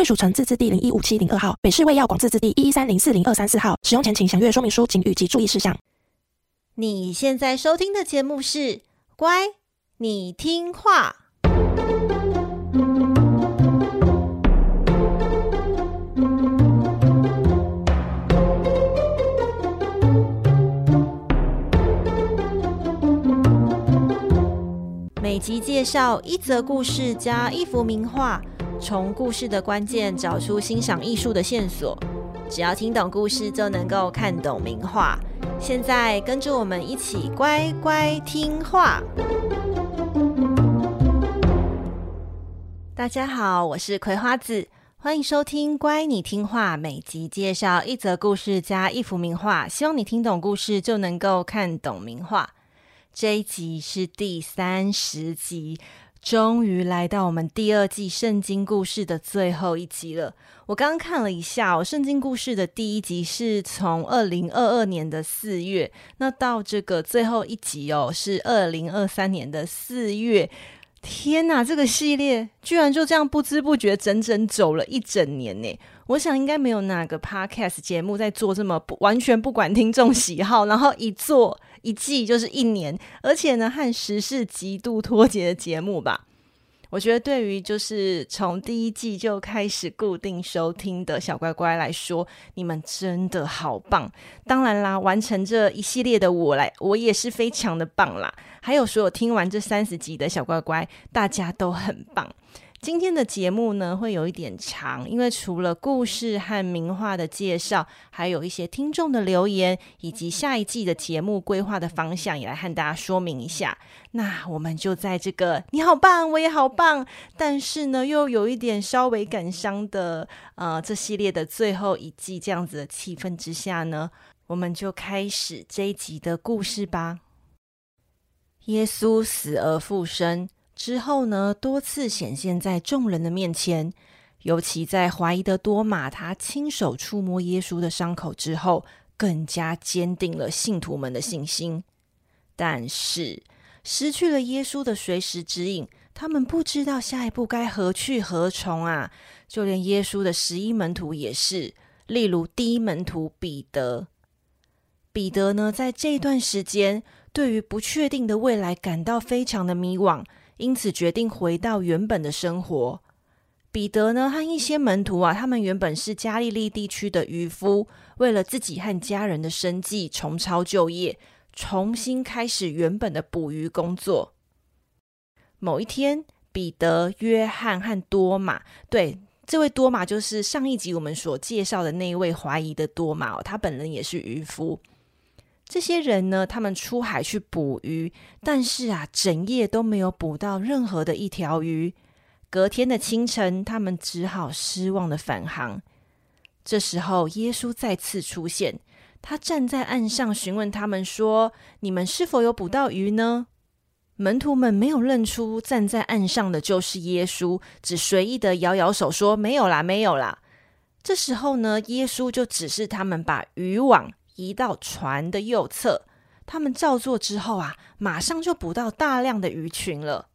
贵属城自治地零一五七零二号，北市卫药广自治地一一三零四零二三四号。使用前请详阅说明书、警语及注意事项。你现在收听的节目是《乖，你听话》。每集介绍一则故事加一幅名画。从故事的关键找出欣赏艺术的线索，只要听懂故事就能够看懂名画。现在跟着我们一起乖乖听话。大家好，我是葵花子，欢迎收听《乖，你听话》。每集介绍一则故事加一幅名画，希望你听懂故事就能够看懂名画。这一集是第三十集。终于来到我们第二季圣经故事的最后一集了。我刚刚看了一下哦，圣经故事的第一集是从二零二二年的四月，那到这个最后一集哦，是二零二三年的四月。天哪，这个系列居然就这样不知不觉整整走了一整年呢！我想应该没有哪个 podcast 节目在做这么不完全不管听众喜好，然后一做。一季就是一年，而且呢，和时事极度脱节的节目吧。我觉得对于就是从第一季就开始固定收听的小乖乖来说，你们真的好棒。当然啦，完成这一系列的我来，我也是非常的棒啦。还有所有听完这三十集的小乖乖，大家都很棒。今天的节目呢，会有一点长，因为除了故事和名画的介绍，还有一些听众的留言，以及下一季的节目规划的方向，也来和大家说明一下。那我们就在这个你好棒，我也好棒，但是呢，又有一点稍微感伤的，呃，这系列的最后一季这样子的气氛之下呢，我们就开始这一集的故事吧。耶稣死而复生。之后呢，多次显现在众人的面前，尤其在怀疑的多马，他亲手触摸耶稣的伤口之后，更加坚定了信徒们的信心。但是，失去了耶稣的随时指引，他们不知道下一步该何去何从啊！就连耶稣的十一门徒也是，例如第一门徒彼得。彼得呢，在这段时间，对于不确定的未来感到非常的迷惘。因此决定回到原本的生活。彼得呢，和一些门徒啊，他们原本是加利利地区的渔夫，为了自己和家人的生计，重操旧业，重新开始原本的捕鱼工作。某一天，彼得、约翰和多马，对，这位多马就是上一集我们所介绍的那一位怀疑的多马，他本人也是渔夫。这些人呢，他们出海去捕鱼，但是啊，整夜都没有捕到任何的一条鱼。隔天的清晨，他们只好失望的返航。这时候，耶稣再次出现，他站在岸上询问他们说：“你们是否有捕到鱼呢？”门徒们没有认出站在岸上的就是耶稣，只随意的摇摇手说：“没有啦，没有啦。”这时候呢，耶稣就指示他们把渔网。移到船的右侧，他们照做之后啊，马上就捕到大量的鱼群了。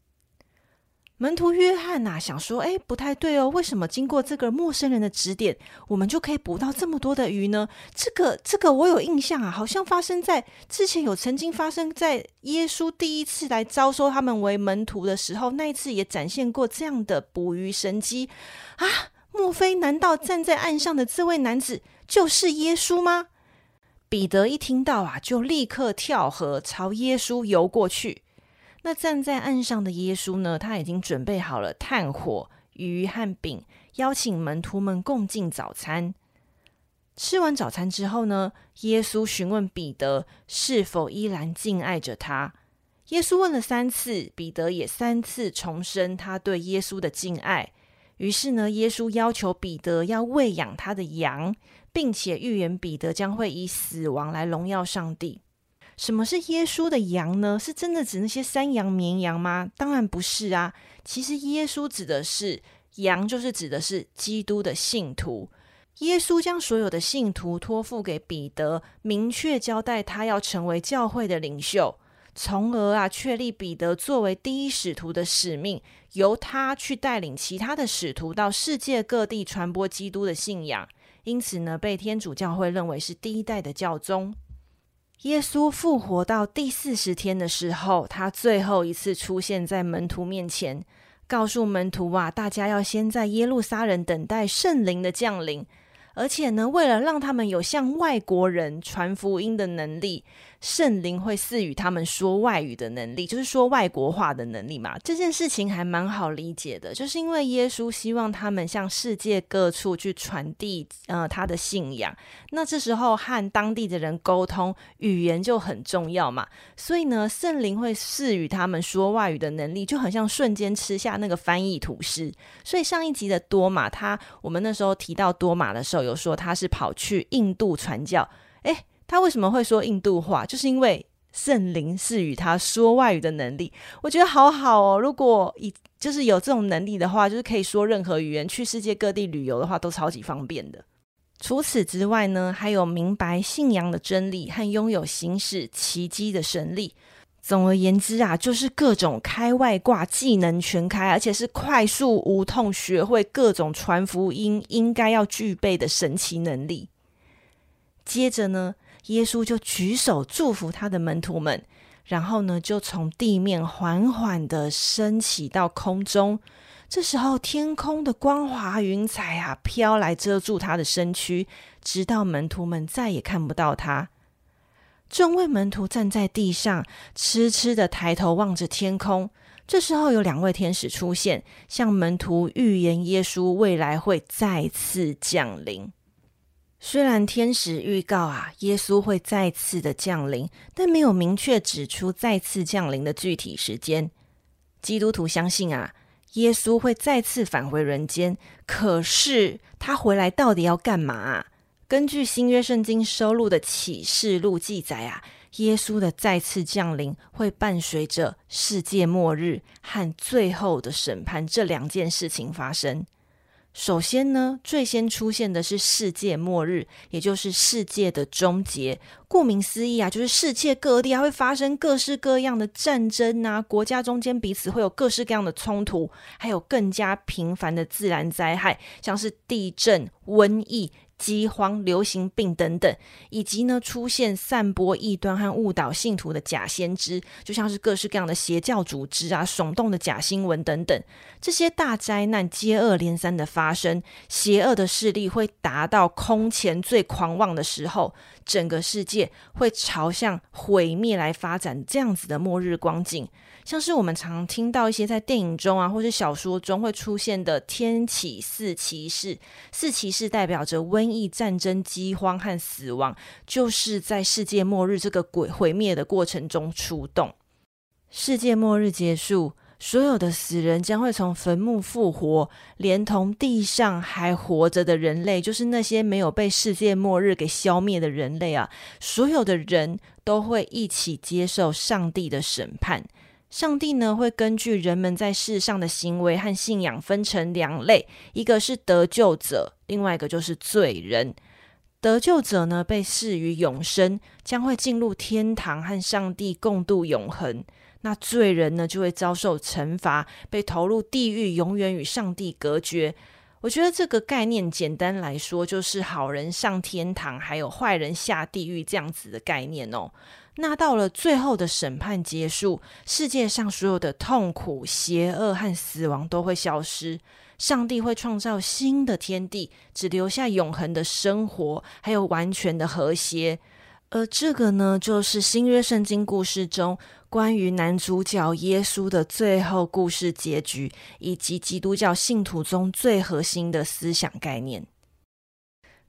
门徒约翰呐、想说：“哎，不太对哦，为什么经过这个陌生人的指点，我们就可以捕到这么多的鱼呢？这个，这个我有印象啊，好像发生在之前，有曾经发生在耶稣第一次来招收他们为门徒的时候，那一次也展现过这样的捕鱼神迹啊！莫非难道站在岸上的这位男子就是耶稣吗？”彼得一听到啊，就立刻跳河朝耶稣游过去。那站在岸上的耶稣呢，他已经准备好了炭火、鱼和饼，邀请门徒们共进早餐。吃完早餐之后呢，耶稣询问彼得是否依然敬爱着他。耶稣问了三次，彼得也三次重申他对耶稣的敬爱。于是呢，耶稣要求彼得要喂养他的羊，并且预言彼得将会以死亡来荣耀上帝。什么是耶稣的羊呢？是真的指那些山羊、绵羊吗？当然不是啊。其实耶稣指的是羊，就是指的是基督的信徒。耶稣将所有的信徒托付给彼得，明确交代他要成为教会的领袖，从而啊确立彼得作为第一使徒的使命，由他去带领其他的使徒到世界各地传播基督的信仰。因此呢，被天主教会认为是第一代的教宗。耶稣复活到第四十天的时候，他最后一次出现在门徒面前，告诉门徒啊，大家要先在耶路撒冷等待圣灵的降临。而且呢，为了让他们有向外国人传福音的能力，圣灵会赐予他们说外语的能力，就是说外国话的能力嘛。这件事情还蛮好理解的，就是因为耶稣希望他们向世界各处去传递呃他的信仰。那这时候和当地的人沟通，语言就很重要嘛。所以呢，圣灵会赐予他们说外语的能力，就很像瞬间吃下那个翻译吐司。所以上一集的多马，他我们那时候提到多马的时候。有说他是跑去印度传教，他为什么会说印度话？就是因为圣灵赐予他说外语的能力。我觉得好好哦，如果以就是有这种能力的话，就是可以说任何语言，去世界各地旅游的话都超级方便的。除此之外呢，还有明白信仰的真理和拥有行使奇迹的神力。总而言之啊，就是各种开外挂技能全开，而且是快速无痛学会各种传福音应该要具备的神奇能力。接着呢，耶稣就举手祝福他的门徒们，然后呢，就从地面缓缓地升起到空中。这时候，天空的光华云彩啊飘来遮住他的身躯，直到门徒们再也看不到他。众位门徒站在地上，痴痴的抬头望着天空。这时候，有两位天使出现，向门徒预言耶稣未来会再次降临。虽然天使预告啊，耶稣会再次的降临，但没有明确指出再次降临的具体时间。基督徒相信啊，耶稣会再次返回人间，可是他回来到底要干嘛？根据新约圣经收录的启示录记载啊，耶稣的再次降临会伴随着世界末日和最后的审判这两件事情发生。首先呢，最先出现的是世界末日，也就是世界的终结。顾名思义啊，就是世界各地还会发生各式各样的战争啊，国家中间彼此会有各式各样的冲突，还有更加频繁的自然灾害，像是地震、瘟疫。饥荒、流行病等等，以及呢出现散播异端和误导信徒的假先知，就像是各式各样的邪教组织啊、耸动的假新闻等等，这些大灾难接二连三的发生，邪恶的势力会达到空前最狂妄的时候，整个世界会朝向毁灭来发展，这样子的末日光景。像是我们常听到一些在电影中啊，或是小说中会出现的天启四骑士，四骑士代表着瘟疫、战争、饥荒和死亡，就是在世界末日这个鬼毁灭的过程中出动。世界末日结束，所有的死人将会从坟墓复活，连同地上还活着的人类，就是那些没有被世界末日给消灭的人类啊，所有的人都会一起接受上帝的审判。上帝呢，会根据人们在世上的行为和信仰分成两类，一个是得救者，另外一个就是罪人。得救者呢，被赐予永生，将会进入天堂和上帝共度永恒。那罪人呢，就会遭受惩罚，被投入地狱，永远与上帝隔绝。我觉得这个概念简单来说，就是好人上天堂，还有坏人下地狱这样子的概念哦。那到了最后的审判结束，世界上所有的痛苦、邪恶和死亡都会消失，上帝会创造新的天地，只留下永恒的生活，还有完全的和谐。而这个呢，就是新约圣经故事中关于男主角耶稣的最后故事结局，以及基督教信徒中最核心的思想概念。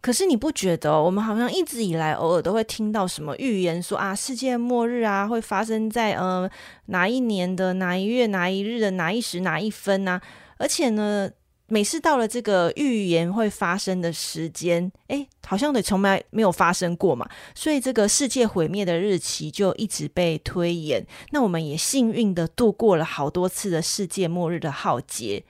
可是你不觉得，我们好像一直以来偶尔都会听到什么预言说啊，世界末日啊会发生在呃、哪一年的哪一月哪一日的哪一时哪一分啊？而且呢，每次到了这个预言会发生的时间，诶，好像得从来没有发生过嘛，所以这个世界毁灭的日期就一直被推延。那我们也幸运的度过了好多次的世界末日的浩劫。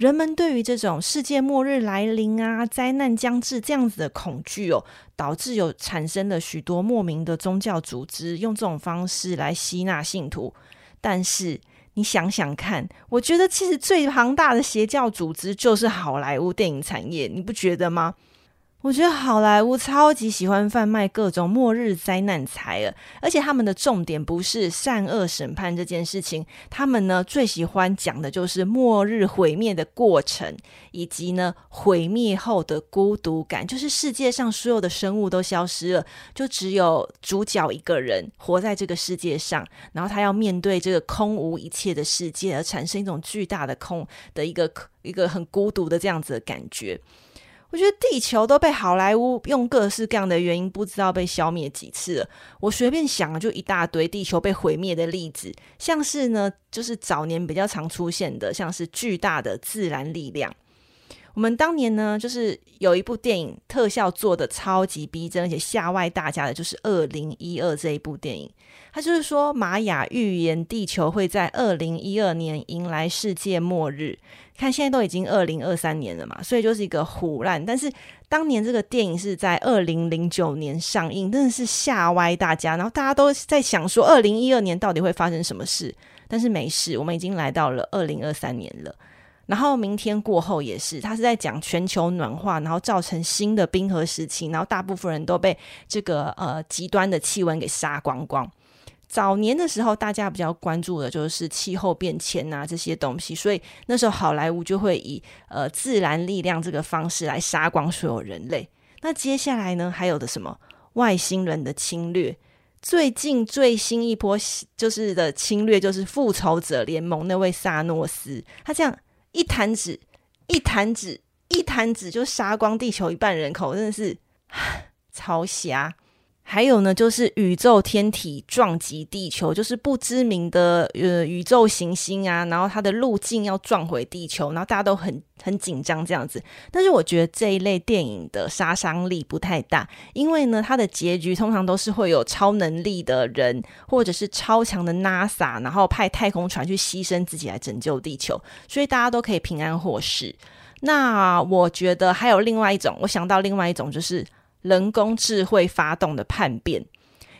人们对于这种世界末日来临啊、灾难将至这样子的恐惧哦，导致有产生了许多莫名的宗教组织，用这种方式来吸纳信徒，但是。你想想看，我觉得其实最庞大的邪教组织就是好莱坞电影产业，你不觉得吗？我觉得好莱坞超级喜欢贩卖各种末日灾难财了，而且他们的重点不是善恶审判这件事情，他们呢最喜欢讲的就是末日毁灭的过程，以及呢毁灭后的孤独感，就是世界上所有的生物都消失了，就只有主角一个人活在这个世界上，然后他要面对这个空无一切的世界，而产生一种巨大的空的一个一个很孤独的这样子的感觉。我觉得地球都被好莱坞用各式各样的原因，不知道被消灭几次了。我随便想就一大堆地球被毁灭的例子，像是呢，就是早年比较常出现的，像是巨大的自然力量。我们当年呢，就是有一部电影特效做的超级逼真，而且吓坏大家的，就是二零一二这一部电影。它就是说，玛雅预言地球会在二零一二年迎来世界末日。看现在都已经二零二三年了嘛，所以就是一个唬烂。但是当年这个电影是在二零零九年上映，真的是吓歪大家。然后大家都在想说，二零一二年到底会发生什么事？但是没事，我们已经来到了二零二三年了。然后明天过后也是，他是在讲全球暖化，然后造成新的冰河时期，然后大部分人都被这个呃极端的气温给杀光光。早年的时候，大家比较关注的就是气候变迁啊这些东西，所以那时候好莱坞就会以呃自然力量这个方式来杀光所有人类。那接下来呢，还有的什么外星人的侵略？最近最新一波就是的侵略，就是复仇者联盟那位萨诺斯，他这样一弹指一弹指一弹指就杀光地球一半人口，真的是超瞎。还有呢，就是宇宙天体撞击地球，就是不知名的呃宇宙行星啊，然后它的路径要撞毁地球，然后大家都很很紧张这样子。但是我觉得这一类电影的杀伤力不太大，因为呢，它的结局通常都是会有超能力的人，或者是超强的 NASA，然后派太空船去牺牲自己来拯救地球，所以大家都可以平安获释。那我觉得还有另外一种，我想到另外一种就是。人工智慧发动的叛变，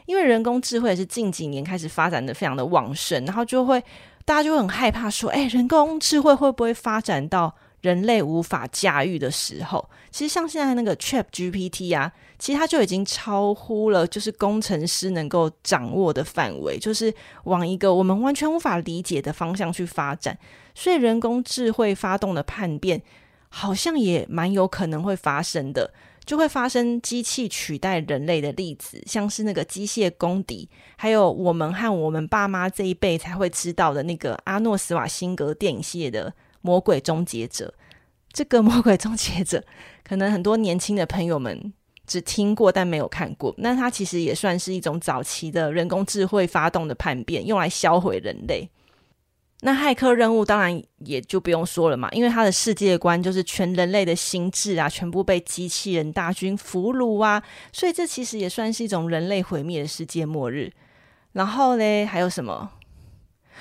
因为人工智慧是近几年开始发展的非常的旺盛，然后就会大家就会很害怕说，哎，人工智慧会不会发展到人类无法驾驭的时候？其实像现在那个 ChatGPT 啊，其实它就已经超乎了就是工程师能够掌握的范围，就是往一个我们完全无法理解的方向去发展。所以人工智慧发动的叛变，好像也蛮有可能会发生的。就会发生机器取代人类的例子，像是那个机械公敌，还有我们和我们爸妈这一辈才会知道的那个阿诺·斯瓦辛格电影系列的《魔鬼终结者》。这个《魔鬼终结者》可能很多年轻的朋友们只听过，但没有看过。那它其实也算是一种早期的人工智慧发动的叛变，用来销毁人类。那骇客任务当然也就不用说了嘛，因为他的世界观就是全人类的心智啊，全部被机器人大军俘虏啊，所以这其实也算是一种人类毁灭的世界末日。然后嘞，还有什么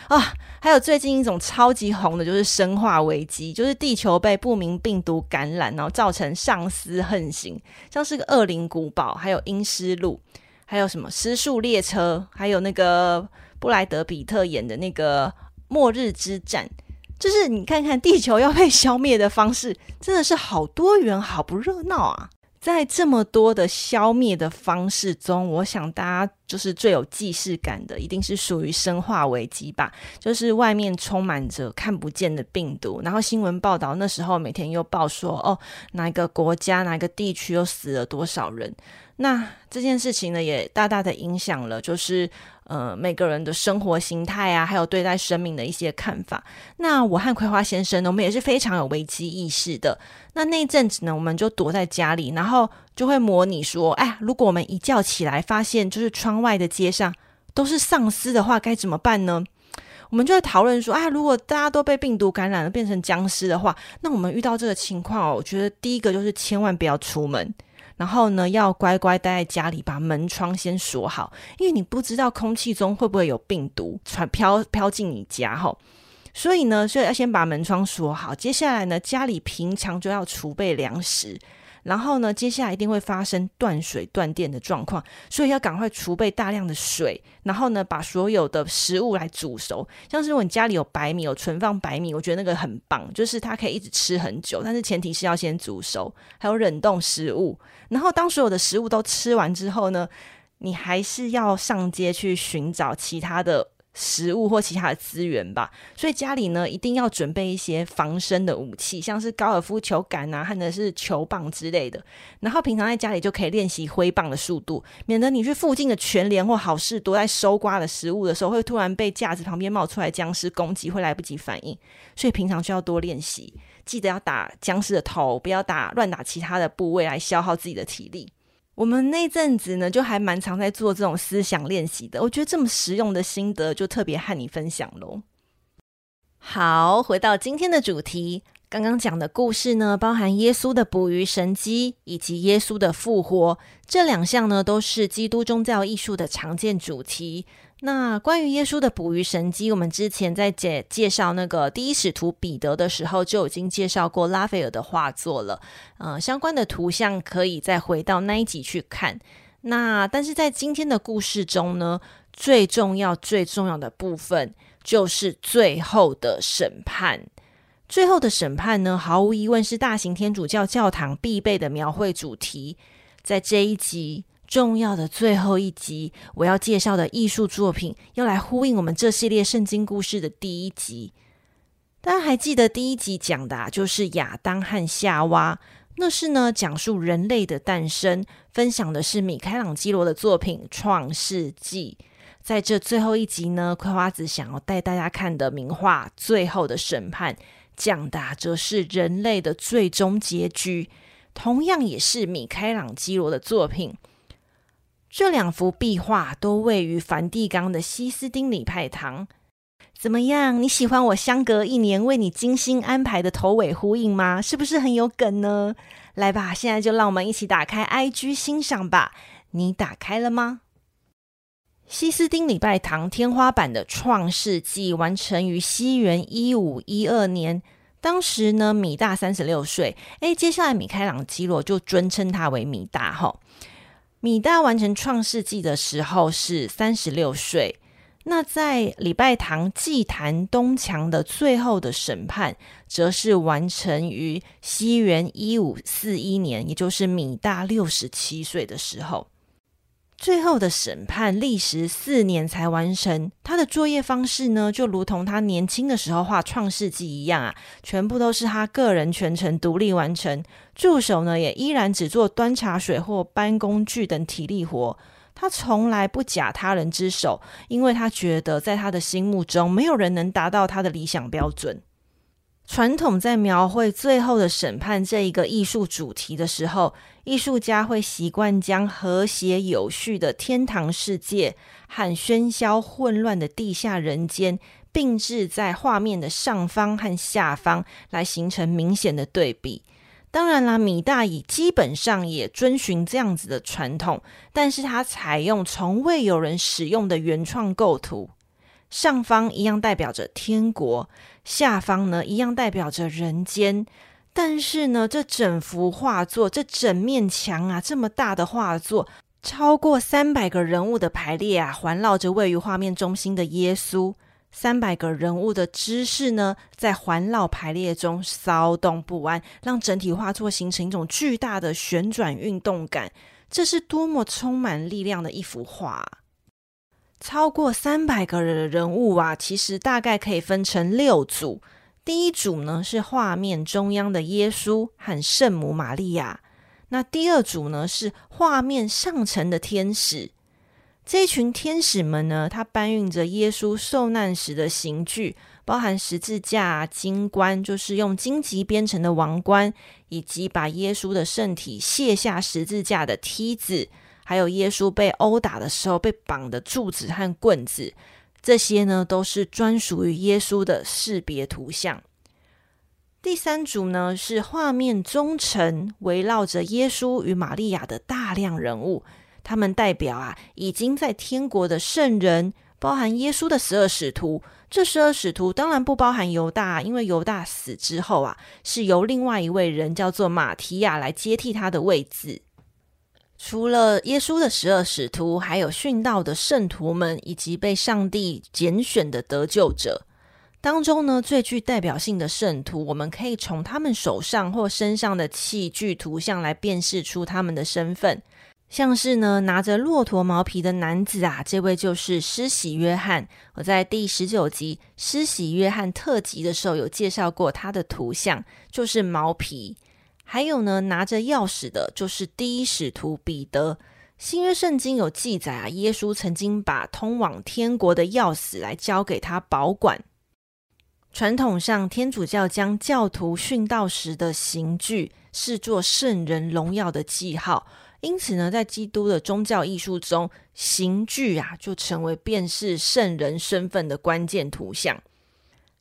啊？还有最近一种超级红的，就是生化危机，就是地球被不明病毒感染，然后造成丧尸横行，像是个恶灵古堡，还有阴尸路，还有什么失速列车，还有那个布莱德比特演的那个。末日之战，就是你看看地球要被消灭的方式，真的是好多元，好不热闹啊！在这么多的消灭的方式中，我想大家就是最有既视感的，一定是属于生化危机吧？就是外面充满着看不见的病毒，然后新闻报道那时候每天又报说，哦，哪一个国家、哪一个地区又死了多少人？那这件事情呢，也大大的影响了，就是。呃，每个人的生活形态啊，还有对待生命的一些看法。那我和葵花先生呢，我们也是非常有危机意识的。那那一阵子呢，我们就躲在家里，然后就会模拟说：哎，如果我们一觉起来发现，就是窗外的街上都是丧尸的话，该怎么办呢？我们就会讨论说，啊，如果大家都被病毒感染了，变成僵尸的话，那我们遇到这个情况哦，我觉得第一个就是千万不要出门，然后呢，要乖乖待在家里，把门窗先锁好，因为你不知道空气中会不会有病毒传飘飘进你家哈。所以呢，所以要先把门窗锁好。接下来呢，家里平常就要储备粮食。然后呢，接下来一定会发生断水断电的状况，所以要赶快储备大量的水。然后呢，把所有的食物来煮熟。像是如果你家里有白米，有存放白米，我觉得那个很棒，就是它可以一直吃很久。但是前提是要先煮熟，还有冷冻食物。然后当所有的食物都吃完之后呢，你还是要上街去寻找其他的。食物或其他的资源吧，所以家里呢，一定要准备一些防身的武器，像是高尔夫球杆啊，或者是球棒之类的。然后平常在家里就可以练习挥棒的速度，免得你去附近的全联或好事多在收刮的食物的时候，会突然被架子旁边冒出来僵尸攻击，会来不及反应。所以平常需要多练习，记得要打僵尸的头，不要打乱打其他的部位来消耗自己的体力。我们那阵子呢，就还蛮常在做这种思想练习的。我觉得这么实用的心得，就特别和你分享喽。好，回到今天的主题，刚刚讲的故事呢，包含耶稣的捕鱼神机以及耶稣的复活，这两项呢，都是基督宗教艺术的常见主题。那关于耶稣的捕鱼神迹，我们之前在介介绍那个第一使徒彼得的时候，就已经介绍过拉斐尔的画作了。呃，相关的图像可以再回到那一集去看。那但是在今天的故事中呢，最重要最重要的部分就是最后的审判。最后的审判呢，毫无疑问是大型天主教教堂必备的描绘主题。在这一集。重要的最后一集，我要介绍的艺术作品，要来呼应我们这系列圣经故事的第一集。大家还记得第一集讲的，就是亚当和夏娃，那是呢讲述人类的诞生，分享的是米开朗基罗的作品《创世纪》。在这最后一集呢，葵花子想要带大家看的名画《最后的审判》，讲的则是人类的最终结局，同样也是米开朗基罗的作品。这两幅壁画都位于梵蒂冈的西斯丁礼拜堂。怎么样？你喜欢我相隔一年为你精心安排的头尾呼应吗？是不是很有梗呢？来吧，现在就让我们一起打开 IG 欣赏吧。你打开了吗？西斯丁礼拜堂天花板的《创世纪》完成于西元一五一二年，当时呢，米大三十六岁。诶，接下来米开朗基罗就尊称他为米大哈。米大完成《创世纪》的时候是三十六岁。那在礼拜堂祭坛东墙的最后的审判，则是完成于西元一五四一年，也就是米大六十七岁的时候。最后的审判历时四年才完成。他的作业方式呢，就如同他年轻的时候画《创世纪》一样啊，全部都是他个人全程独立完成。助手呢，也依然只做端茶水或搬工具等体力活。他从来不假他人之手，因为他觉得在他的心目中，没有人能达到他的理想标准。传统在描绘最后的审判这一个艺术主题的时候，艺术家会习惯将和谐有序的天堂世界和喧嚣混乱的地下人间并置在画面的上方和下方，来形成明显的对比。当然啦，米大也基本上也遵循这样子的传统，但是他采用从未有人使用的原创构图。上方一样代表着天国，下方呢一样代表着人间。但是呢，这整幅画作，这整面墙啊，这么大的画作，超过三百个人物的排列啊，环绕着位于画面中心的耶稣。三百个人物的姿势呢，在环绕排列中骚动不安，让整体画作形成一种巨大的旋转运动感。这是多么充满力量的一幅画！超过三百个人的人物啊，其实大概可以分成六组。第一组呢，是画面中央的耶稣和圣母玛利亚。那第二组呢，是画面上层的天使。这群天使们呢，他搬运着耶稣受难时的刑具，包含十字架、金冠，就是用荆棘编成的王冠，以及把耶稣的圣体卸下十字架的梯子。还有耶稣被殴打的时候被绑的柱子和棍子，这些呢都是专属于耶稣的识别图像。第三组呢是画面中层围绕着耶稣与玛利亚的大量人物，他们代表啊已经在天国的圣人，包含耶稣的十二使徒。这十二使徒当然不包含犹大，因为犹大死之后啊是由另外一位人叫做马提亚来接替他的位置。除了耶稣的十二使徒，还有殉道的圣徒们，以及被上帝拣选的得救者。当中呢，最具代表性的圣徒，我们可以从他们手上或身上的器具图像来辨识出他们的身份。像是呢，拿着骆驼毛皮的男子啊，这位就是施洗约翰。我在第十九集施洗约翰特辑的时候有介绍过他的图像，就是毛皮。还有呢，拿着钥匙的，就是第一使徒彼得。新约圣经有记载啊，耶稣曾经把通往天国的钥匙来交给他保管。传统上，天主教将教徒殉道时的刑具视作圣人荣耀的记号，因此呢，在基督的宗教艺术中，刑具啊就成为辨识圣人身份的关键图像。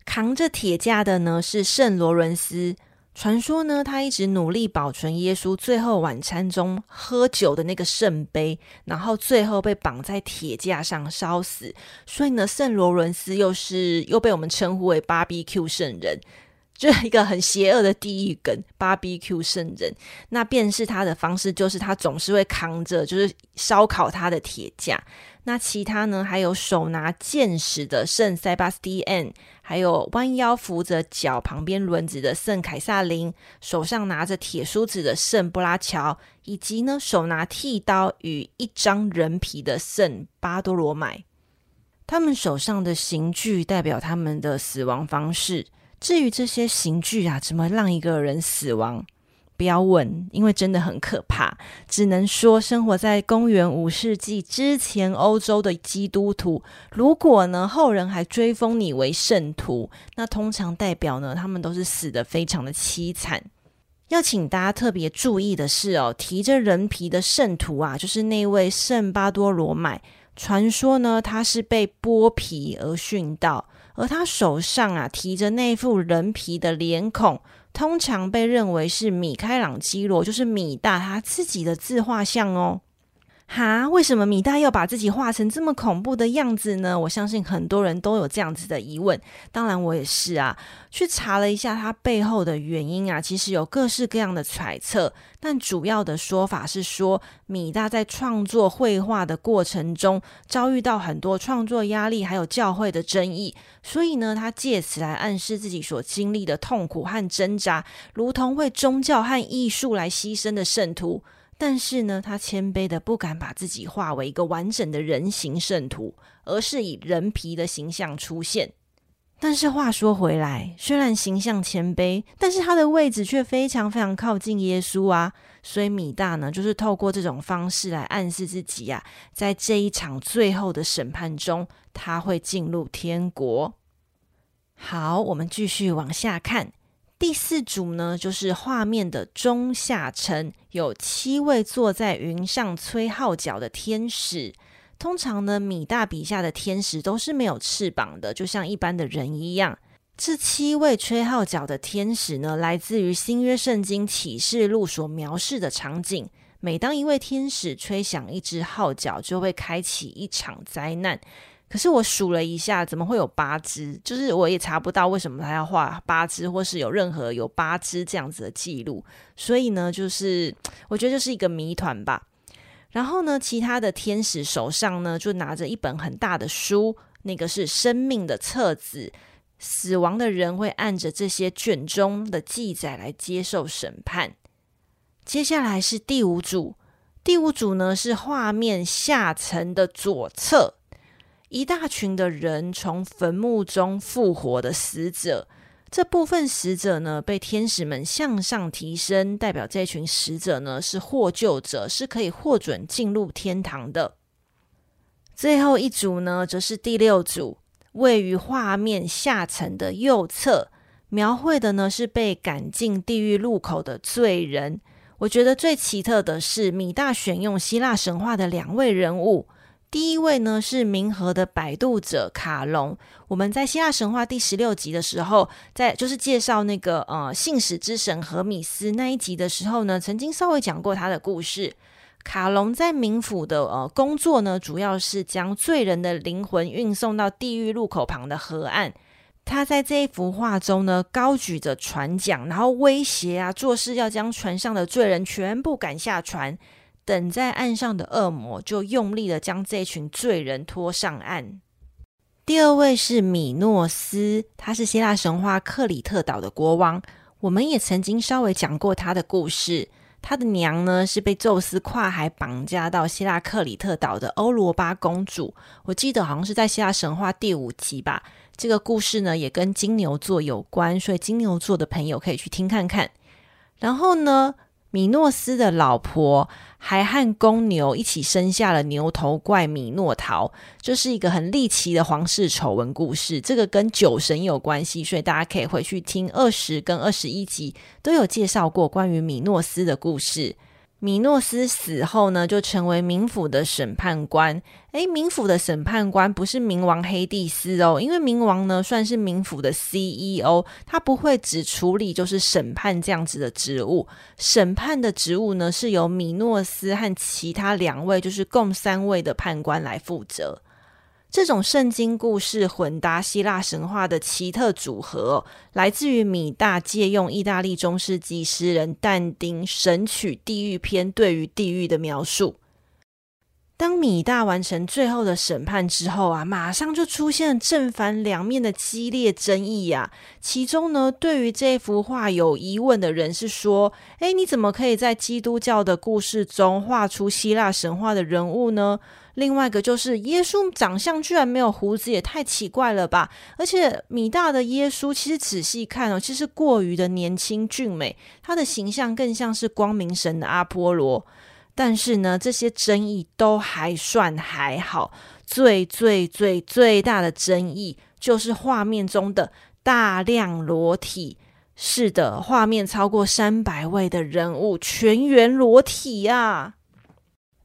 扛着铁架的呢是圣罗伦斯。传说呢，他一直努力保存耶稣最后晚餐中喝酒的那个圣杯，然后最后被绑在铁架上烧死。所以呢，圣罗伦斯又是又被我们称呼为 BBQ 圣人。就一个很邪恶的地狱梗，BBQ 圣人。那便是他的方式就是他总是会扛着，就是烧烤他的铁架。那其他呢？还有手拿剑矢的圣塞巴斯蒂安，还有弯腰扶着脚旁边轮子的圣凯萨琳，手上拿着铁梳子的圣布拉乔，以及呢手拿剃刀与一张人皮的圣巴多罗买。他们手上的刑具代表他们的死亡方式。至于这些刑具啊，怎么让一个人死亡？不要问，因为真的很可怕。只能说，生活在公元五世纪之前欧洲的基督徒，如果呢后人还追封你为圣徒，那通常代表呢他们都是死得非常的凄惨。要请大家特别注意的是哦，提着人皮的圣徒啊，就是那位圣巴多罗买。传说呢，他是被剥皮而殉道。而他手上啊提着那副人皮的脸孔，通常被认为是米开朗基罗，就是米大他自己的自画像哦。哈，为什么米大要把自己画成这么恐怖的样子呢？我相信很多人都有这样子的疑问，当然我也是啊。去查了一下他背后的原因啊，其实有各式各样的揣测，但主要的说法是说，米大在创作绘画的过程中遭遇到很多创作压力，还有教会的争议，所以呢，他借此来暗示自己所经历的痛苦和挣扎，如同为宗教和艺术来牺牲的圣徒。但是呢，他谦卑的不敢把自己化为一个完整的人形圣徒，而是以人皮的形象出现。但是话说回来，虽然形象谦卑，但是他的位置却非常非常靠近耶稣啊。所以米大呢，就是透过这种方式来暗示自己啊，在这一场最后的审判中，他会进入天国。好，我们继续往下看。第四组呢，就是画面的中下层，有七位坐在云上吹号角的天使。通常呢，米大笔下的天使都是没有翅膀的，就像一般的人一样。这七位吹号角的天使呢，来自于新约圣经启示录所描述的场景。每当一位天使吹响一支号角，就会开启一场灾难。可是我数了一下，怎么会有八只？就是我也查不到为什么他要画八只，或是有任何有八只这样子的记录。所以呢，就是我觉得就是一个谜团吧。然后呢，其他的天使手上呢就拿着一本很大的书，那个是生命的册子。死亡的人会按着这些卷中的记载来接受审判。接下来是第五组，第五组呢是画面下层的左侧。一大群的人从坟墓中复活的死者，这部分死者呢被天使们向上提升，代表这群死者呢是获救者，是可以获准进入天堂的。最后一组呢，则是第六组，位于画面下层的右侧，描绘的呢是被赶进地狱入口的罪人。我觉得最奇特的是，米大选用希腊神话的两位人物。第一位呢是冥河的摆渡者卡隆。我们在希腊神话第十六集的时候，在就是介绍那个呃信使之神荷米斯那一集的时候呢，曾经稍微讲过他的故事。卡隆在冥府的呃工作呢，主要是将罪人的灵魂运送到地狱入口旁的河岸。他在这一幅画中呢，高举着船桨，然后威胁啊，做事要将船上的罪人全部赶下船。等在岸上的恶魔就用力的将这群罪人拖上岸。第二位是米诺斯，他是希腊神话克里特岛的国王。我们也曾经稍微讲过他的故事。他的娘呢，是被宙斯跨海绑架到希腊克里特岛的欧罗巴公主。我记得好像是在希腊神话第五集吧。这个故事呢，也跟金牛座有关，所以金牛座的朋友可以去听看看。然后呢，米诺斯的老婆还和公牛一起生下了牛头怪米诺陶，这、是一个很离奇的皇室丑闻故事。这个跟酒神有关系，所以大家可以回去听二十跟二十一集都有介绍过关于米诺斯的故事。米诺斯死后呢，就成为冥府的审判官。诶，冥府的审判官不是冥王黑帝斯哦，因为冥王呢算是冥府的 CEO，他不会只处理就是审判这样子的职务。审判的职务呢是由米诺斯和其他两位，就是共三位的判官来负责。这种圣经故事混搭希腊神话的奇特组合，来自于米大借用意大利中世纪诗人但丁《神曲地狱篇》对于地狱的描述。当米大完成最后的审判之后啊，马上就出现了正反两面的激烈争议呀。其中呢，对于这幅画有疑问的人是说：“诶，你怎么可以在基督教的故事中画出希腊神话的人物呢？”另外一个就是耶稣长相居然没有胡子，也太奇怪了吧！而且米大的耶稣其实仔细看哦，其实过于的年轻俊美，他的形象更像是光明神的阿波罗。但是呢，这些争议都还算还好，最最最最大的争议就是画面中的大量裸体。是的，画面超过三百位的人物全员裸体啊！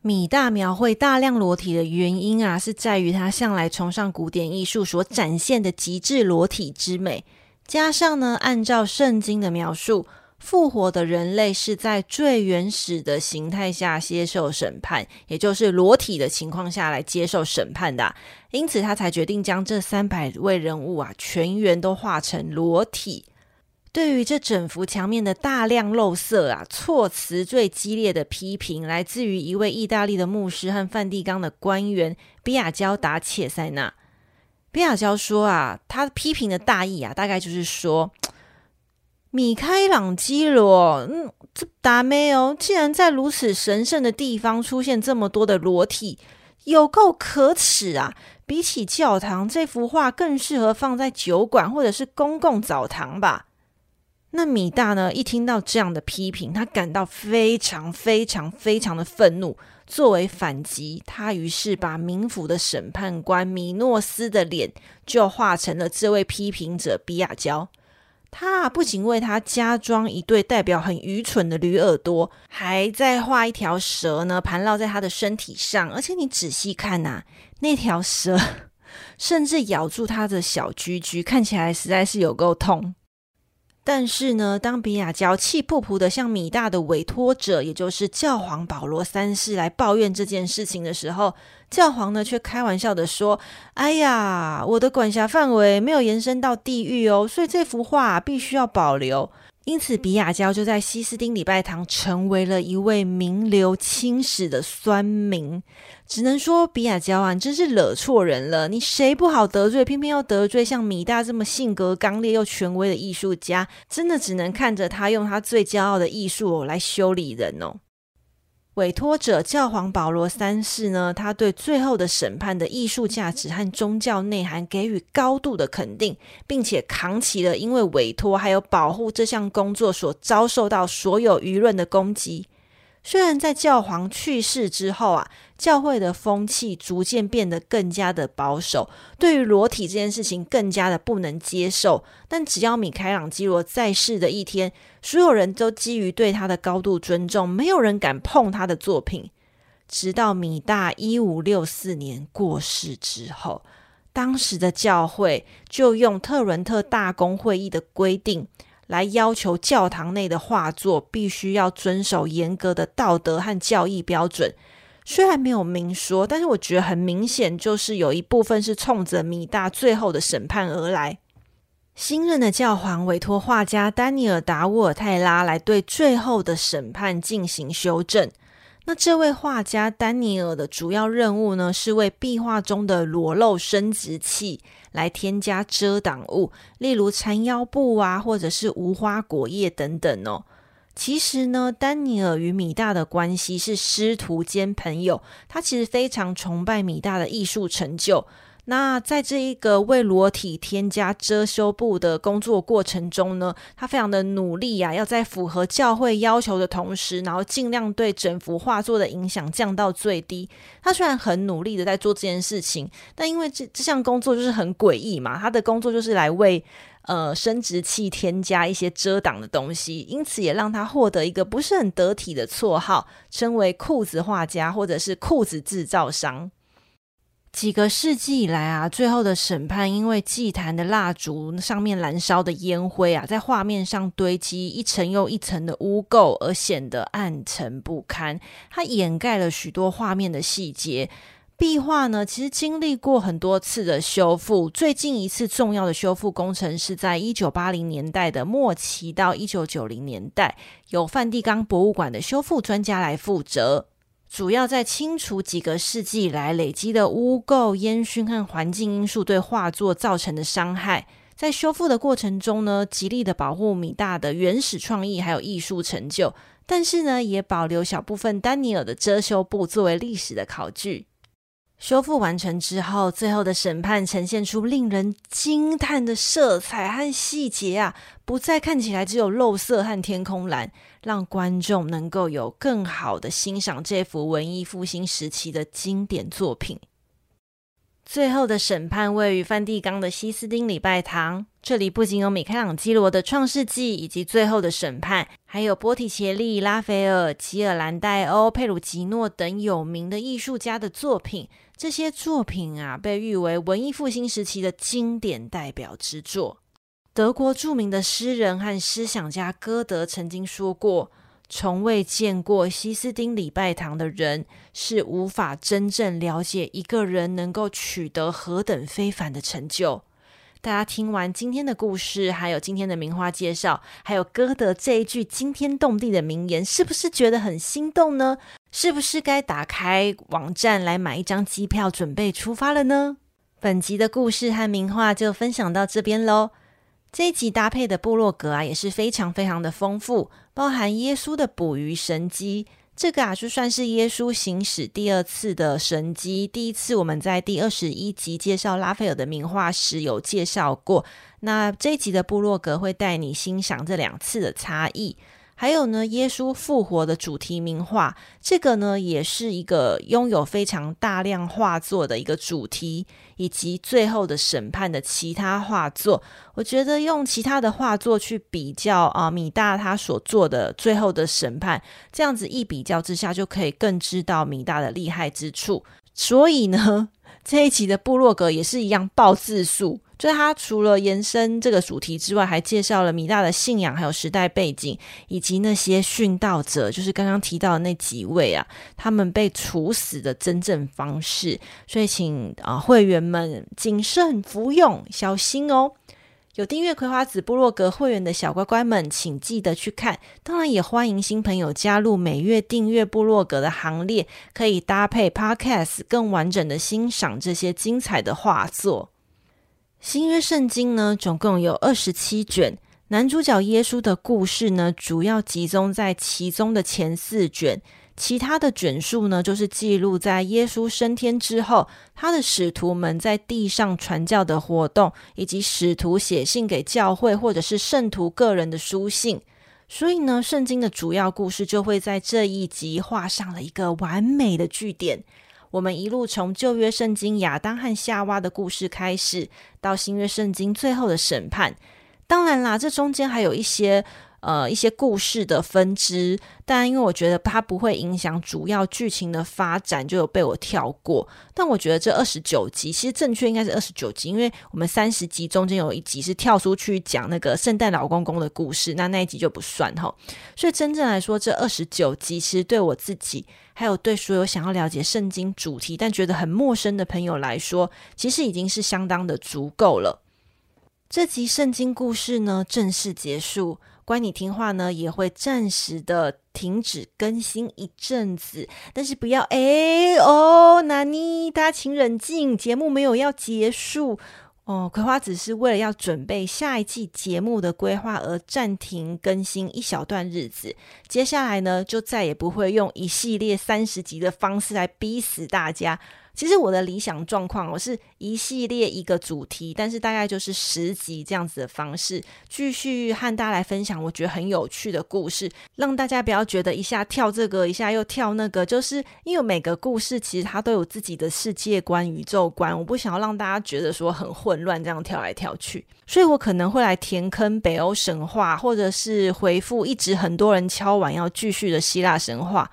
米大描绘大量裸体的原因啊，是在于他向来崇尚古典艺术所展现的极致裸体之美，加上呢，按照圣经的描述，复活的人类是在最原始的形态下接受审判，也就是裸体的情况下来接受审判的，因此他才决定将这三百位人物啊，全员都画成裸体。对于这整幅墙面的大量露色啊，措辞最激烈的批评来自于一位意大利的牧师和梵蒂冈的官员比亚焦达切塞纳。比亚焦说啊，他批评的大意啊，大概就是说，米开朗基罗，嗯，这达咩哦，竟然在如此神圣的地方出现这么多的裸体，有够可耻啊！比起教堂，这幅画更适合放在酒馆或者是公共澡堂吧。那米大呢？一听到这样的批评，他感到非常非常非常的愤怒。作为反击，他于是把冥府的审判官米诺斯的脸就画成了这位批评者比亚焦。他不仅为他加装一对代表很愚蠢的驴耳朵，还在画一条蛇呢，盘绕在他的身体上。而且你仔细看呐、那条蛇 甚至咬住他的小居居，看起来实在是有够痛。但是呢，当比亚焦气扑扑的向米大的委托者，也就是教皇保罗三世来抱怨这件事情的时候，教皇呢却开玩笑的说：“哎呀，我的管辖范围没有延伸到地狱哦，所以这幅画必须要保留。”因此，比亚焦就在西斯丁礼拜堂成为了一位名留青史的酸民。只能说，比亚焦啊，真是惹错人了。你谁不好得罪，偏偏要得罪像米大这么性格刚烈又权威的艺术家，真的只能看着他用他最骄傲的艺术哦来修理人哦。委托者教皇保罗三世呢，他对最后的审判的艺术价值和宗教内涵给予高度的肯定，并且扛起了因为委托还有保护这项工作所遭受到所有舆论的攻击。虽然在教皇去世之后啊，教会的风气逐渐变得更加的保守，对于裸体这件事情更加的不能接受。但只要米开朗基罗在世的一天，所有人都基于对他的高度尊重，没有人敢碰他的作品。直到米大一五六四年过世之后，当时的教会就用特伦特大公会议的规定来要求教堂内的画作必须要遵守严格的道德和教义标准。虽然没有明说，但是我觉得很明显，就是有一部分是冲着米大最后的审判而来。新任的教皇委托画家丹尼尔·达沃尔泰拉来对最后的审判进行修正。那这位画家丹尼尔的主要任务呢，是为壁画中的裸露生殖器来添加遮挡物，例如缠腰布啊，或者是无花果叶等等哦。其实呢，丹尼尔与米大的关系是师徒兼朋友，他其实非常崇拜米大的艺术成就。那在这一个为裸体添加遮羞布的工作过程中呢，他非常的努力呀、啊，要在符合教会要求的同时，然后尽量对整幅画作的影响降到最低。他虽然很努力的在做这件事情，但因为这这项工作就是很诡异嘛，他的工作就是来为呃生殖器添加一些遮挡的东西，因此也让他获得一个不是很得体的绰号，称为裤子画家或者是裤子制造商。几个世纪以来啊，最后的审判因为祭坛的蜡烛上面燃烧的烟灰啊，在画面上堆积一层又一层的污垢，而显得暗沉不堪。它掩盖了许多画面的细节。壁画呢，其实经历过很多次的修复，最近一次重要的修复工程是在一九八零年代的末期到一九九零年代，由梵蒂冈博物馆的修复专家来负责。主要在清除几个世纪以来累积的污垢、烟熏和环境因素对画作造成的伤害。在修复的过程中呢，极力的保护米大的原始创意还有艺术成就，但是呢，也保留小部分丹尼尔的遮羞布作为历史的考据。修复完成之后，最后的审判呈现出令人惊叹的色彩和细节啊，不再看起来只有肉色和天空蓝，让观众能够有更好的欣赏这幅文艺复兴时期的经典作品。最后的审判位于梵蒂冈的西斯丁礼拜堂。这里不仅有米开朗基罗的《创世纪》以及《最后的审判》，还有波提切利、拉斐尔、吉尔兰戴欧、佩鲁吉诺等有名的艺术家的作品。这些作品啊，被誉为文艺复兴时期的经典代表之作。德国著名的诗人和思想家歌德曾经说过。从未见过西斯丁礼拜堂的人，是无法真正了解一个人能够取得何等非凡的成就。大家听完今天的故事，还有今天的名画介绍，还有歌德这一句惊天动地的名言，是不是觉得很心动呢？是不是该打开网站来买一张机票，准备出发了呢？本集的故事和名画就分享到这边喽。这一集搭配的部落格啊，也是非常非常的丰富，包含耶稣的捕鱼神迹。这个啊，就算是耶稣行使第二次的神迹。第一次我们在第二十一集介绍拉斐尔的名画时有介绍过，那这一集的部落格会带你欣赏这两次的差异。还有呢，耶稣复活的主题名画，这个呢也是一个拥有非常大量画作的一个主题，以及最后的审判的其他画作。我觉得用其他的画作去比较啊，米大他所做的最后的审判，这样子一比较之下，就可以更知道米大的厉害之处。所以呢，这一集的部落格也是一样爆字数。所以，他除了延伸这个主题之外，还介绍了米大的信仰，还有时代背景，以及那些殉道者，就是刚刚提到的那几位啊，他们被处死的真正方式。所以请，啊会员们谨慎服用，小心哦。有订阅葵花子部落格会员的小乖乖们，请记得去看。当然，也欢迎新朋友加入每月订阅部落格的行列，可以搭配 Podcast 更完整的欣赏这些精彩的画作。新约圣经呢，总共有二十七卷。男主角耶稣的故事呢，主要集中在其中的前四卷。其他的卷数呢，就是记录在耶稣升天之后，他的使徒们在地上传教的活动，以及使徒写信给教会或者是圣徒个人的书信。所以呢，圣经的主要故事就会在这一集画上了一个完美的句点。我们一路从旧约圣经亚当和夏娃的故事开始，到新约圣经最后的审判。当然啦，这中间还有一些呃一些故事的分支，但因为我觉得它不会影响主要剧情的发展，就有被我跳过。但我觉得这二十九集其实正确应该是二十九集，因为我们三十集中间有一集是跳出去讲那个圣诞老公公的故事，那那一集就不算哈。所以真正来说，这二十九集其实对我自己，还有对所有想要了解圣经主题但觉得很陌生的朋友来说，其实已经是相当的足够了。这集圣经故事呢，正式结束，乖，你听话呢也会暂时的停止更新一阵子，但是不要哎哦，那你大家请冷静，节目没有要结束。哦，葵花只是为了要准备下一季节目的规划而暂停更新一小段日子，接下来呢，就再也不会用一系列三十集的方式来逼死大家。其实我的理想状况，我是一系列一个主题，但是大概就是十集这样子的方式，继续和大家来分享我觉得很有趣的故事，让大家不要觉得一下跳这个，一下又跳那个，就是因为每个故事其实它都有自己的世界观、宇宙观，我不想要让大家觉得说很混乱，这样跳来跳去，所以我可能会来填坑北欧神话，或者是回复一直很多人敲完要继续的希腊神话。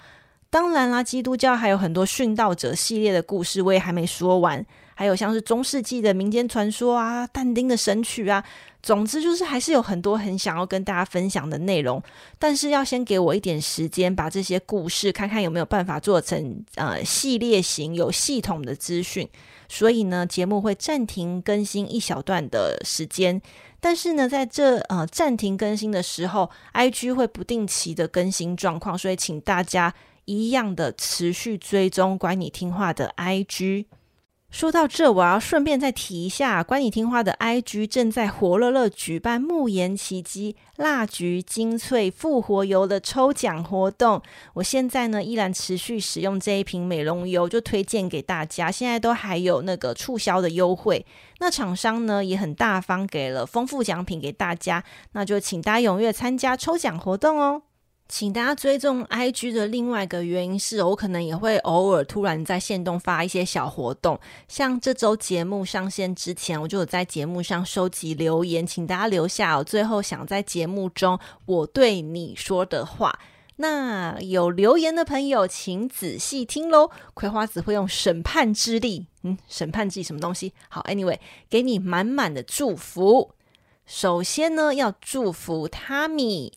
当然啦，基督教还有很多殉道者系列的故事，我也还没说完。还有像是中世纪的民间传说啊，但丁的神曲啊，总之就是还是有很多很想要跟大家分享的内容。但是要先给我一点时间，把这些故事看看有没有办法做成呃系列型有系统的资讯。所以呢，节目会暂停更新一小段的时间。但是呢，在这呃暂停更新的时候，IG 会不定期的更新状况，所以请大家。一样的持续追踪，乖你听话的 IG。说到这，我要顺便再提一下，乖你听话的 IG 正在活乐乐举办沐妍奇迹蜡菊精粹复活油的抽奖活动。我现在呢依然持续使用这一瓶美容油，就推荐给大家。现在都还有那个促销的优惠，那厂商呢也很大方，给了丰富奖品给大家。那就请大家踊跃参加抽奖活动哦。请大家追踪 IG 的另外一个原因是，我可能也会偶尔突然在线动发一些小活动，像这周节目上线之前，我就有在节目上收集留言，请大家留下我最后想在节目中我对你说的话。那有留言的朋友，请仔细听喽。葵花子会用审判之力，嗯，审判自己什么东西？好，Anyway，给你满满的祝福。首先呢，要祝福 Tammy。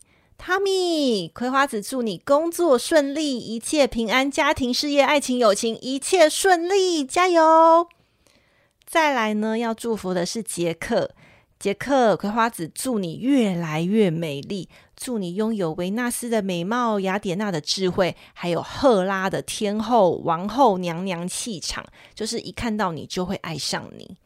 哈密，葵花子祝你工作顺利，一切平安，家庭、事业、爱情、友情一切顺利，加油！再来呢，要祝福的是杰克，杰克，葵花子祝你越来越美丽，祝你拥有维纳斯的美貌、雅典娜的智慧，还有赫拉的天后、王后娘娘气场，就是一看到你就会爱上你。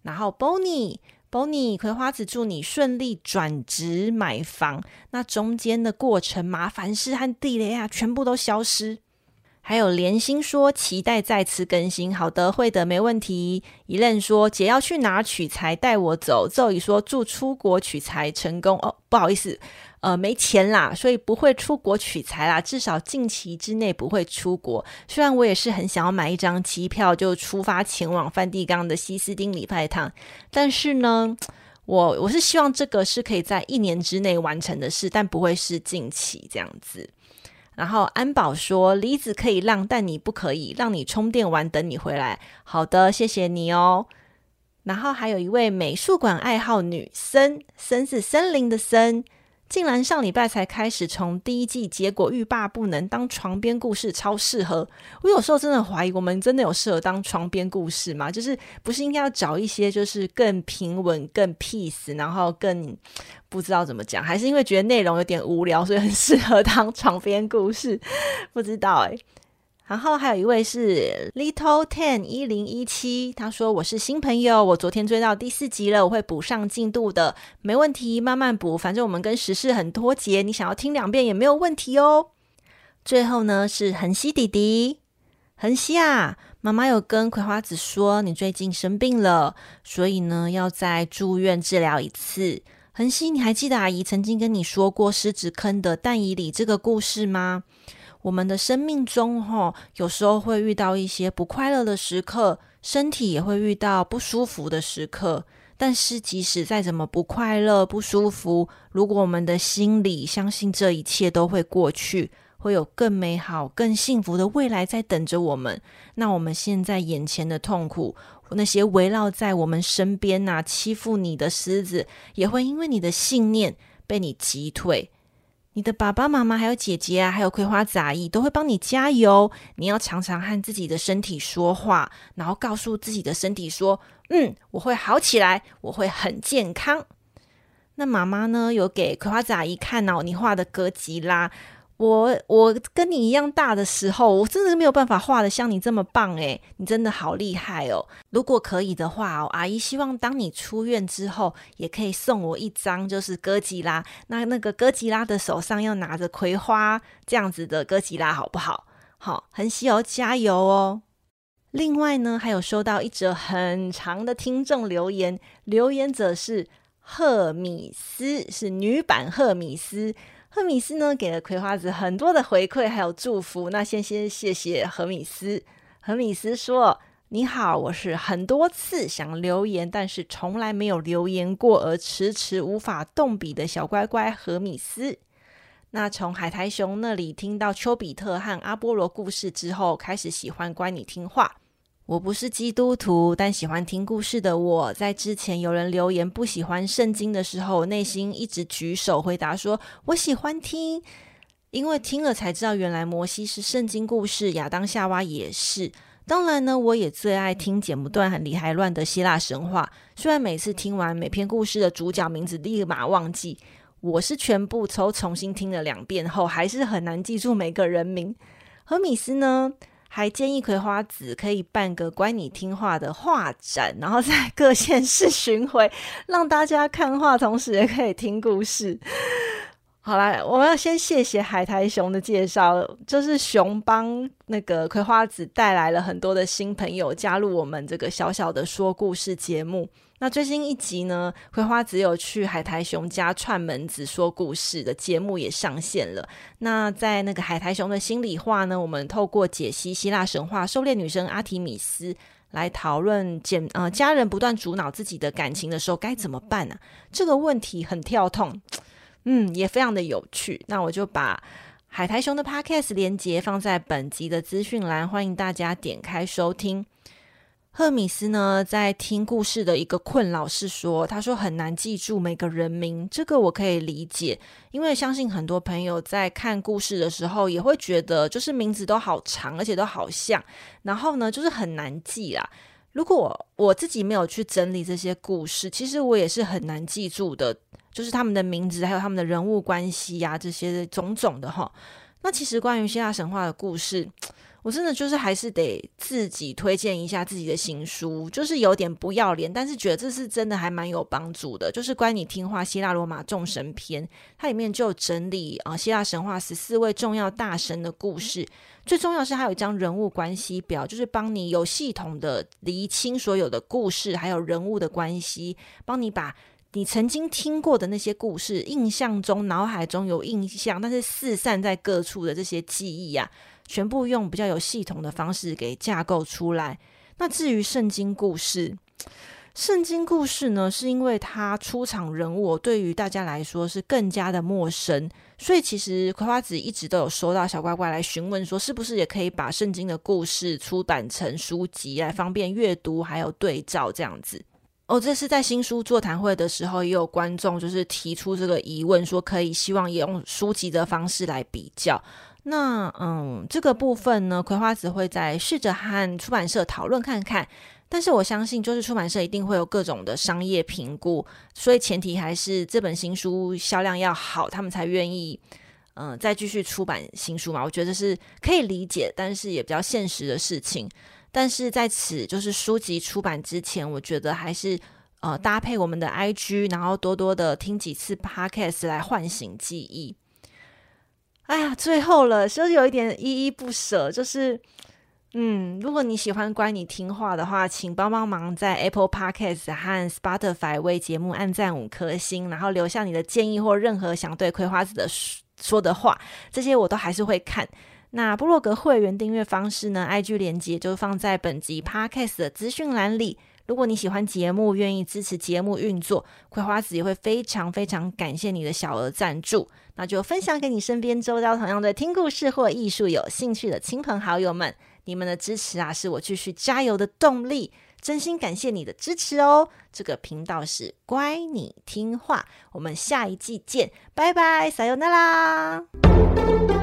然后，Bonnie。Bonnie，葵花子祝你顺利转职买房，那中间的过程麻烦事和地雷啊，全部都消失。还有莲心说期待再次更新，好的，会的，没问题。一愣说姐要去哪取材，带我走。咒语说祝出国取材成功哦，不好意思。呃，没钱啦，所以不会出国取材啦，至少近期之内不会出国。虽然我也是很想要买一张机票，就出发前往梵蒂冈的西斯丁礼拜堂，但是呢，我我是希望这个是可以在一年之内完成的事，但不会是近期这样子。然后安保说，梨子可以让，但你不可以，让你充电完等你回来。好的，谢谢你哦。然后还有一位美术馆爱好女森，森是森林的森。竟然上礼拜才开始从第一季，结果欲罢不能。当床边故事超适合，我有时候真的怀疑，我们真的有适合当床边故事吗？就是不是应该要找一些就是更平稳、更 peace，然后更不知道怎么讲，还是因为觉得内容有点无聊，所以很适合当床边故事？不知道哎、然后还有一位是 Little Ten 一零一七，他说，我是新朋友，我昨天追到第四集了，我会补上进度的，没问题，慢慢补，反正我们跟时事很脱节，你想要听两遍也没有问题哦。最后呢是恒熙弟弟，恒熙啊，妈妈有跟葵花子说你最近生病了，所以呢要再住院治疗一次。恒熙，你还记得阿姨曾经跟你说过狮子坑的但以里这个故事吗？我们的生命中，哈，有时候会遇到一些不快乐的时刻，身体也会遇到不舒服的时刻。但是即使再怎么不快乐、不舒服，如果我们的心里相信这一切都会过去，会有更美好、更幸福的未来在等着我们，那我们现在眼前的痛苦，那些围绕在我们身边呐、欺负你的狮子，也会因为你的信念被你击退。你的爸爸妈妈、还有姐姐啊，还有葵花子阿姨都会帮你加油。你要常常和自己的身体说话，然后告诉自己的身体说：“嗯，我会好起来，我会很健康。”那妈妈呢，有给葵花子阿姨看哦，你画的歌吉拉。我我跟你一样大的时候，我真的是没有办法画的像你这么棒诶，你真的好厉害哦！如果可以的话，阿姨希望当你出院之后，也可以送我一张，就是哥吉拉。那那个哥吉拉的手上要拿着葵花这样子的哥吉拉，好不好？好，很喜哦，加油哦！另外呢，还有收到一则很长的听众留言，留言者是赫米斯，是女版赫米斯。赫米斯呢，给了葵花子很多的回馈，还有祝福。那先先谢谢赫米斯。赫米斯说：“你好，我是很多次想留言，但是从来没有留言过而迟迟无法动笔的小乖乖赫米斯。那从海苔熊那里听到丘比特和阿波罗故事之后，开始喜欢乖你听话。”我不是基督徒，但喜欢听故事的我，在之前有人留言不喜欢圣经的时候，内心一直举手回答说：“我喜欢听，因为听了才知道原来摩西是圣经故事，亚当夏娃也是。当然呢，我也最爱听剪不断很厉害乱的希腊神话。虽然每次听完每篇故事的主角名字立马忘记，我是全部都重新听了两遍后，还是很难记住每个人名。荷米斯呢？”还建议葵花子可以办个乖你听话的画展，然后在各县市巡回，让大家看画，同时也可以听故事。好啦，我们要先谢谢海苔熊的介绍，就是熊帮那个葵花子带来了很多的新朋友加入我们这个小小的说故事节目。那最新一集呢，葵花子有去海苔熊家串门子说故事的节目也上线了。那在那个海苔熊的心里话呢，我们透过解析希腊神话狩猎女神阿提米斯来讨论，简呃家人不断阻挠自己的感情的时候该怎么办呢、啊？这个问题很跳痛，嗯，也非常的有趣。那我就把海苔熊的 Podcast 连接放在本集的资讯栏，欢迎大家点开收听。赫米斯呢，在听故事的一个困扰是说，他说很难记住每个人名，这个我可以理解，因为相信很多朋友在看故事的时候也会觉得，就是名字都好长，而且都好像，然后呢，就是很难记啦。如果我，自己没有去整理这些故事，其实我也是很难记住的，就是他们的名字，还有他们的人物关系呀、这些种种的哈。那其实关于希腊神话的故事。我真的就是还是得自己推荐一下自己的新书，就是有点不要脸，但是觉得这是真的还蛮有帮助的。就是乖你听话希腊罗马众神篇，它里面就整理啊希腊神话十四位重要大神的故事，最重要是还有一张人物关系表，就是帮你有系统的厘清所有的故事还有人物的关系，帮你把你曾经听过的那些故事，印象中脑海中有印象，但是四散在各处的这些记忆呀、啊。全部用比较有系统的方式给架构出来。那至于圣经故事，圣经故事呢，是因为它出场人物对于大家来说是更加的陌生，所以其实葵花子一直都有收到小乖乖来询问说，是不是也可以把圣经的故事出版成书籍来方便阅读，还有对照这样子。哦，这是在新书座谈会的时候，也有观众就是提出这个疑问，说可以希望也用书籍的方式来比较。那嗯，这个部分呢，葵花籽会再试着和出版社讨论看看。但是我相信，就是出版社一定会有各种的商业评估，所以前提还是这本新书销量要好，他们才愿意嗯再继续出版新书嘛。我觉得是可以理解，但是也比较现实的事情。但是在此就是书籍出版之前，我觉得还是呃搭配我们的 IG，然后多多的听几次 Podcast 来唤醒记忆。哎呀，最后了，就是有一点依依不舍，就是，嗯，如果你喜欢乖你听话的话，请帮帮忙在 Apple Podcast 和 Spotify 为节目按赞五颗星，然后留下你的建议或任何想对葵花子的说的话，这些我都还是会看。那部落格会员订阅方式呢？IG 连接就放在本集 Podcast 的资讯栏里。如果你喜欢节目，愿意支持节目运作，葵花子也会非常非常感谢你的小额赞助。那就分享给你身边周遭同样对听故事或艺术有兴趣的亲朋好友们。你们的支持啊，是我继续加油的动力。真心感谢你的支持哦！这个频道是乖你听话，我们下一季见，拜拜，撒由那拉。